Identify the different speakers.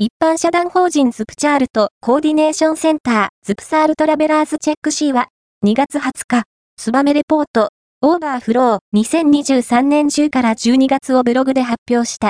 Speaker 1: 一般社団法人ズプチャールとコーディネーションセンターズプサールトラベラーズチェック C は2月20日、ツバメレポート、オーバーフロー2023年10から12月をブログで発表した。